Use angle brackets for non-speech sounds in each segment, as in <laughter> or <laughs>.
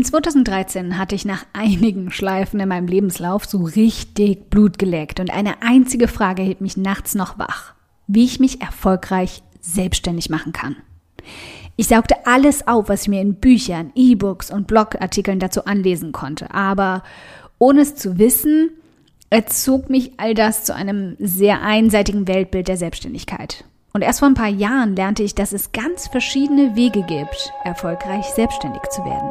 In 2013 hatte ich nach einigen Schleifen in meinem Lebenslauf so richtig Blut geleckt und eine einzige Frage hielt mich nachts noch wach. Wie ich mich erfolgreich selbstständig machen kann. Ich saugte alles auf, was ich mir in Büchern, E-Books und Blogartikeln dazu anlesen konnte, aber ohne es zu wissen, erzog mich all das zu einem sehr einseitigen Weltbild der Selbstständigkeit. Und erst vor ein paar Jahren lernte ich, dass es ganz verschiedene Wege gibt, erfolgreich selbstständig zu werden.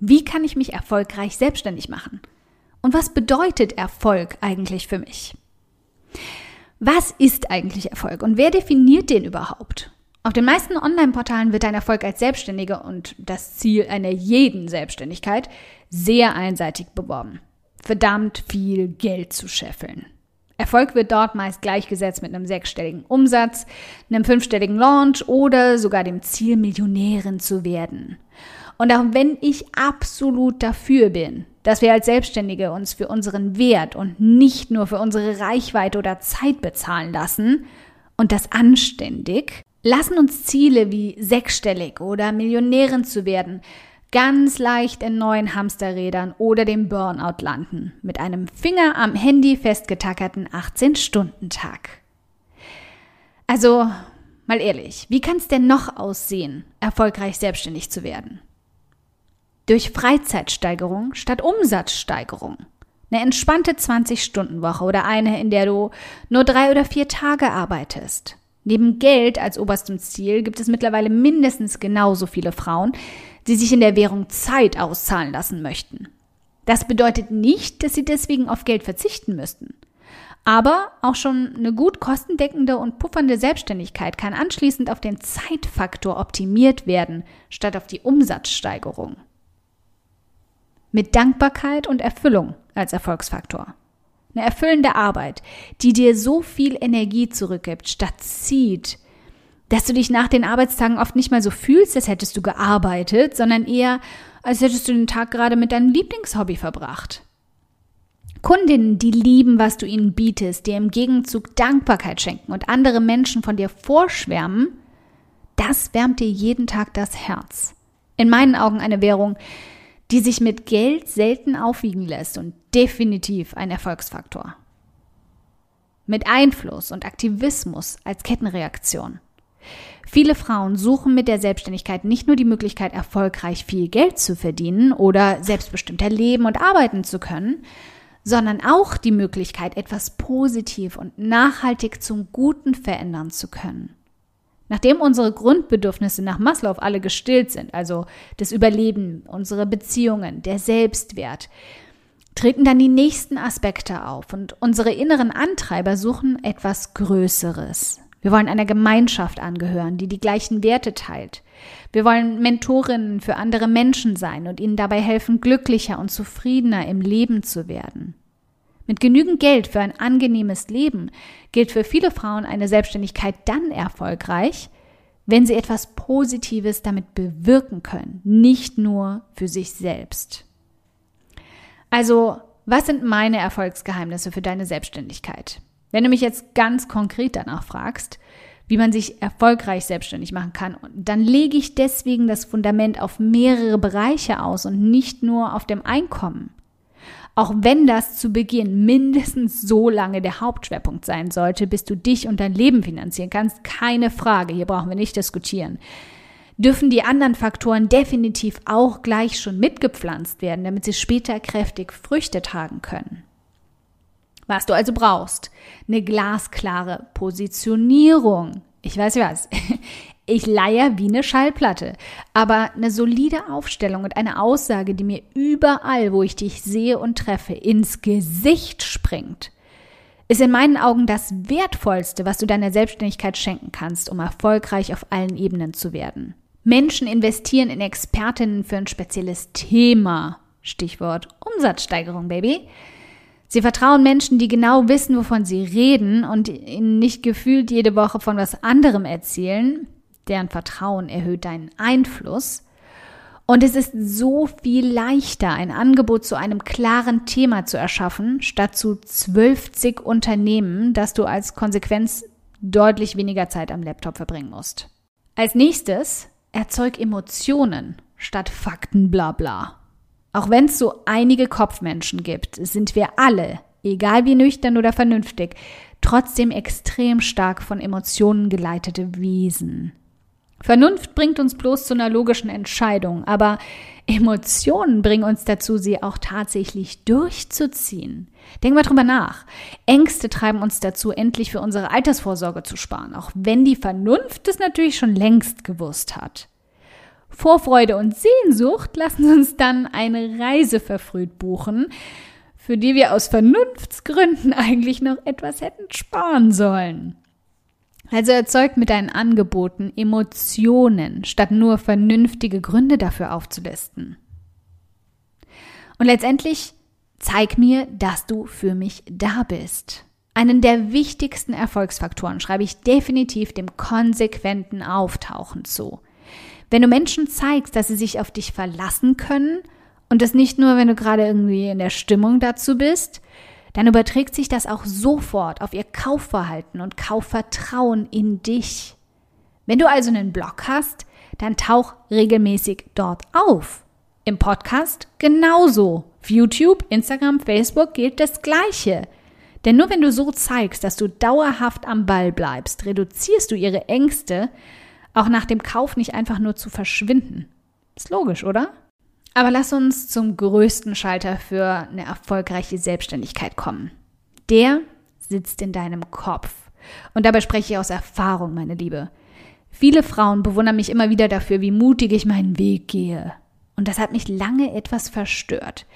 Wie kann ich mich erfolgreich selbstständig machen? Und was bedeutet Erfolg eigentlich für mich? Was ist eigentlich Erfolg und wer definiert den überhaupt? Auf den meisten Online-Portalen wird dein Erfolg als Selbstständige und das Ziel einer jeden Selbstständigkeit sehr einseitig beworben. Verdammt viel Geld zu scheffeln. Erfolg wird dort meist gleichgesetzt mit einem sechsstelligen Umsatz, einem fünfstelligen Launch oder sogar dem Ziel, Millionärin zu werden. Und auch wenn ich absolut dafür bin, dass wir als Selbstständige uns für unseren Wert und nicht nur für unsere Reichweite oder Zeit bezahlen lassen und das anständig, lassen uns Ziele wie sechsstellig oder Millionärin zu werden ganz leicht in neuen Hamsterrädern oder dem Burnout landen, mit einem Finger am Handy festgetackerten 18-Stunden-Tag. Also, mal ehrlich, wie kann es denn noch aussehen, erfolgreich selbstständig zu werden? durch Freizeitsteigerung statt Umsatzsteigerung. Eine entspannte 20-Stunden-Woche oder eine, in der du nur drei oder vier Tage arbeitest. Neben Geld als oberstem Ziel gibt es mittlerweile mindestens genauso viele Frauen, die sich in der Währung Zeit auszahlen lassen möchten. Das bedeutet nicht, dass sie deswegen auf Geld verzichten müssten. Aber auch schon eine gut kostendeckende und puffernde Selbstständigkeit kann anschließend auf den Zeitfaktor optimiert werden, statt auf die Umsatzsteigerung mit Dankbarkeit und Erfüllung als Erfolgsfaktor. Eine erfüllende Arbeit, die dir so viel Energie zurückgibt, statt zieht, dass du dich nach den Arbeitstagen oft nicht mal so fühlst, als hättest du gearbeitet, sondern eher, als hättest du den Tag gerade mit deinem Lieblingshobby verbracht. Kundinnen, die lieben, was du ihnen bietest, dir im Gegenzug Dankbarkeit schenken und andere Menschen von dir vorschwärmen, das wärmt dir jeden Tag das Herz. In meinen Augen eine Währung, die sich mit Geld selten aufwiegen lässt und definitiv ein Erfolgsfaktor. Mit Einfluss und Aktivismus als Kettenreaktion. Viele Frauen suchen mit der Selbstständigkeit nicht nur die Möglichkeit, erfolgreich viel Geld zu verdienen oder selbstbestimmter leben und arbeiten zu können, sondern auch die Möglichkeit, etwas positiv und nachhaltig zum Guten verändern zu können. Nachdem unsere Grundbedürfnisse nach Maslow alle gestillt sind, also das Überleben, unsere Beziehungen, der Selbstwert, treten dann die nächsten Aspekte auf und unsere inneren Antreiber suchen etwas Größeres. Wir wollen einer Gemeinschaft angehören, die die gleichen Werte teilt. Wir wollen Mentorinnen für andere Menschen sein und ihnen dabei helfen, glücklicher und zufriedener im Leben zu werden. Mit genügend Geld für ein angenehmes Leben gilt für viele Frauen eine Selbstständigkeit dann erfolgreich, wenn sie etwas Positives damit bewirken können, nicht nur für sich selbst. Also, was sind meine Erfolgsgeheimnisse für deine Selbstständigkeit? Wenn du mich jetzt ganz konkret danach fragst, wie man sich erfolgreich selbstständig machen kann, dann lege ich deswegen das Fundament auf mehrere Bereiche aus und nicht nur auf dem Einkommen. Auch wenn das zu Beginn mindestens so lange der Hauptschwerpunkt sein sollte, bis du dich und dein Leben finanzieren kannst, keine Frage, hier brauchen wir nicht diskutieren. dürfen die anderen Faktoren definitiv auch gleich schon mitgepflanzt werden, damit sie später kräftig Früchte tragen können. Was du also brauchst, eine glasklare Positionierung. Ich weiß was. <laughs> Ich leier wie eine Schallplatte, aber eine solide Aufstellung und eine Aussage, die mir überall, wo ich dich sehe und treffe, ins Gesicht springt, ist in meinen Augen das Wertvollste, was du deiner Selbstständigkeit schenken kannst, um erfolgreich auf allen Ebenen zu werden. Menschen investieren in Expertinnen für ein spezielles Thema. Stichwort Umsatzsteigerung, Baby. Sie vertrauen Menschen, die genau wissen, wovon sie reden und ihnen nicht gefühlt jede Woche von was anderem erzählen. Deren Vertrauen erhöht deinen Einfluss. Und es ist so viel leichter, ein Angebot zu einem klaren Thema zu erschaffen, statt zu zwölfzig Unternehmen, das du als Konsequenz deutlich weniger Zeit am Laptop verbringen musst. Als nächstes erzeug Emotionen statt Fakten bla bla. Auch wenn es so einige Kopfmenschen gibt, sind wir alle, egal wie nüchtern oder vernünftig, trotzdem extrem stark von Emotionen geleitete Wesen. Vernunft bringt uns bloß zu einer logischen Entscheidung, aber Emotionen bringen uns dazu, sie auch tatsächlich durchzuziehen. Denk mal drüber nach. Ängste treiben uns dazu, endlich für unsere Altersvorsorge zu sparen, auch wenn die Vernunft es natürlich schon längst gewusst hat. Vorfreude und Sehnsucht lassen uns dann eine Reise verfrüht buchen, für die wir aus Vernunftsgründen eigentlich noch etwas hätten sparen sollen. Also erzeugt mit deinen Angeboten Emotionen, statt nur vernünftige Gründe dafür aufzulisten. Und letztendlich zeig mir, dass du für mich da bist. Einen der wichtigsten Erfolgsfaktoren schreibe ich definitiv dem konsequenten Auftauchen zu. Wenn du Menschen zeigst, dass sie sich auf dich verlassen können und das nicht nur, wenn du gerade irgendwie in der Stimmung dazu bist, dann überträgt sich das auch sofort auf ihr Kaufverhalten und Kaufvertrauen in dich. Wenn du also einen Blog hast, dann tauch regelmäßig dort auf. Im Podcast genauso. Auf YouTube, Instagram, Facebook gilt das Gleiche. Denn nur wenn du so zeigst, dass du dauerhaft am Ball bleibst, reduzierst du ihre Ängste, auch nach dem Kauf nicht einfach nur zu verschwinden. Ist logisch, oder? Aber lass uns zum größten Schalter für eine erfolgreiche Selbstständigkeit kommen. Der sitzt in deinem Kopf. Und dabei spreche ich aus Erfahrung, meine Liebe. Viele Frauen bewundern mich immer wieder dafür, wie mutig ich meinen Weg gehe. Und das hat mich lange etwas verstört.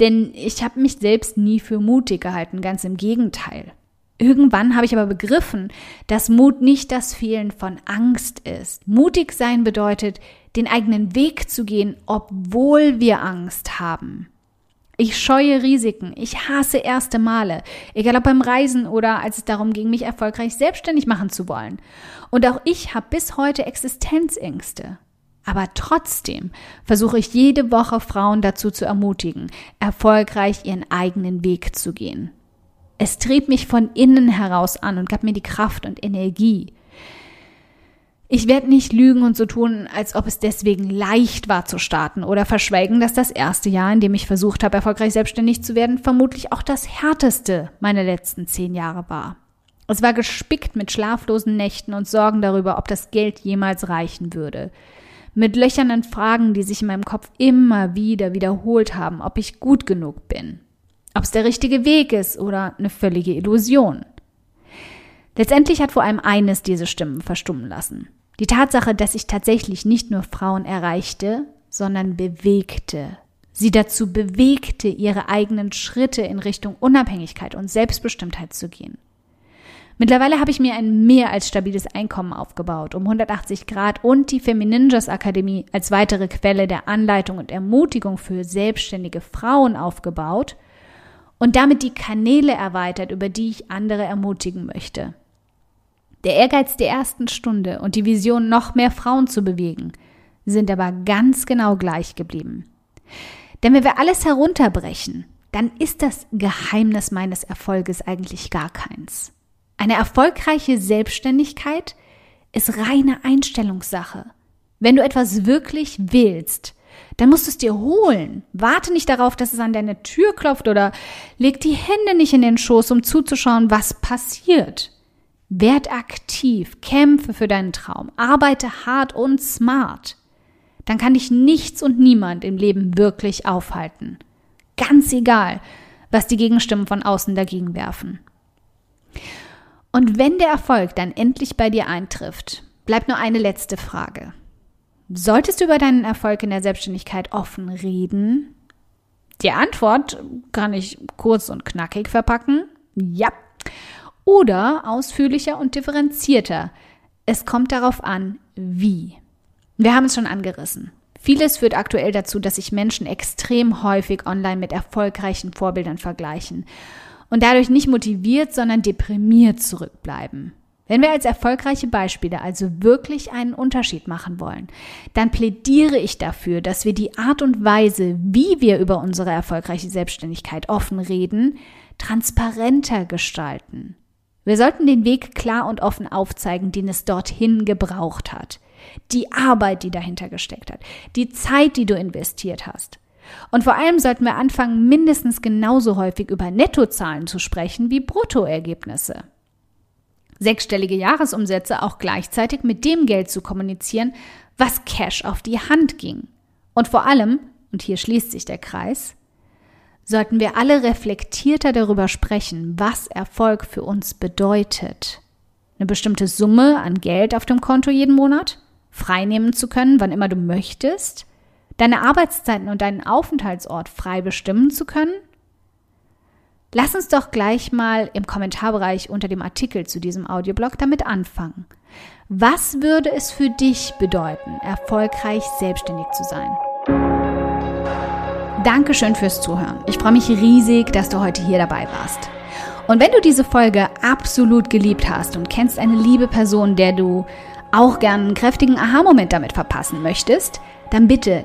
Denn ich habe mich selbst nie für mutig gehalten, ganz im Gegenteil. Irgendwann habe ich aber begriffen, dass Mut nicht das Fehlen von Angst ist. Mutig sein bedeutet, den eigenen Weg zu gehen, obwohl wir Angst haben. Ich scheue Risiken, ich hasse erste Male, egal ob beim Reisen oder als es darum ging, mich erfolgreich selbstständig machen zu wollen. Und auch ich habe bis heute Existenzängste. Aber trotzdem versuche ich jede Woche Frauen dazu zu ermutigen, erfolgreich ihren eigenen Weg zu gehen. Es trieb mich von innen heraus an und gab mir die Kraft und Energie. Ich werde nicht lügen und so tun, als ob es deswegen leicht war zu starten oder verschweigen, dass das erste Jahr, in dem ich versucht habe, erfolgreich selbstständig zu werden, vermutlich auch das härteste meiner letzten zehn Jahre war. Es war gespickt mit schlaflosen Nächten und Sorgen darüber, ob das Geld jemals reichen würde. Mit löchernen Fragen, die sich in meinem Kopf immer wieder wiederholt haben, ob ich gut genug bin, ob es der richtige Weg ist oder eine völlige Illusion. Letztendlich hat vor allem eines diese Stimmen verstummen lassen. Die Tatsache, dass ich tatsächlich nicht nur Frauen erreichte, sondern bewegte. Sie dazu bewegte, ihre eigenen Schritte in Richtung Unabhängigkeit und Selbstbestimmtheit zu gehen. Mittlerweile habe ich mir ein mehr als stabiles Einkommen aufgebaut, um 180 Grad und die Femininjas Akademie als weitere Quelle der Anleitung und Ermutigung für selbstständige Frauen aufgebaut und damit die Kanäle erweitert, über die ich andere ermutigen möchte. Der Ehrgeiz der ersten Stunde und die Vision, noch mehr Frauen zu bewegen, sind aber ganz genau gleich geblieben. Denn wenn wir alles herunterbrechen, dann ist das Geheimnis meines Erfolges eigentlich gar keins. Eine erfolgreiche Selbstständigkeit ist reine Einstellungssache. Wenn du etwas wirklich willst, dann musst du es dir holen. Warte nicht darauf, dass es an deine Tür klopft oder leg die Hände nicht in den Schoß, um zuzuschauen, was passiert. Werd aktiv, kämpfe für deinen Traum, arbeite hart und smart. Dann kann dich nichts und niemand im Leben wirklich aufhalten. Ganz egal, was die Gegenstimmen von außen dagegen werfen. Und wenn der Erfolg dann endlich bei dir eintrifft, bleibt nur eine letzte Frage. Solltest du über deinen Erfolg in der Selbstständigkeit offen reden? Die Antwort kann ich kurz und knackig verpacken. Ja. Oder ausführlicher und differenzierter. Es kommt darauf an, wie. Wir haben es schon angerissen. Vieles führt aktuell dazu, dass sich Menschen extrem häufig online mit erfolgreichen Vorbildern vergleichen und dadurch nicht motiviert, sondern deprimiert zurückbleiben. Wenn wir als erfolgreiche Beispiele also wirklich einen Unterschied machen wollen, dann plädiere ich dafür, dass wir die Art und Weise, wie wir über unsere erfolgreiche Selbstständigkeit offen reden, transparenter gestalten. Wir sollten den Weg klar und offen aufzeigen, den es dorthin gebraucht hat. Die Arbeit, die dahinter gesteckt hat, die Zeit, die du investiert hast. Und vor allem sollten wir anfangen, mindestens genauso häufig über Nettozahlen zu sprechen wie Bruttoergebnisse sechsstellige Jahresumsätze auch gleichzeitig mit dem Geld zu kommunizieren, was Cash auf die Hand ging. Und vor allem, und hier schließt sich der Kreis, sollten wir alle reflektierter darüber sprechen, was Erfolg für uns bedeutet. Eine bestimmte Summe an Geld auf dem Konto jeden Monat, freinehmen zu können, wann immer du möchtest, deine Arbeitszeiten und deinen Aufenthaltsort frei bestimmen zu können Lass uns doch gleich mal im Kommentarbereich unter dem Artikel zu diesem Audioblog damit anfangen. Was würde es für dich bedeuten, erfolgreich selbstständig zu sein? Dankeschön fürs Zuhören. Ich freue mich riesig, dass du heute hier dabei warst. Und wenn du diese Folge absolut geliebt hast und kennst eine liebe Person, der du auch gern einen kräftigen Aha-Moment damit verpassen möchtest, dann bitte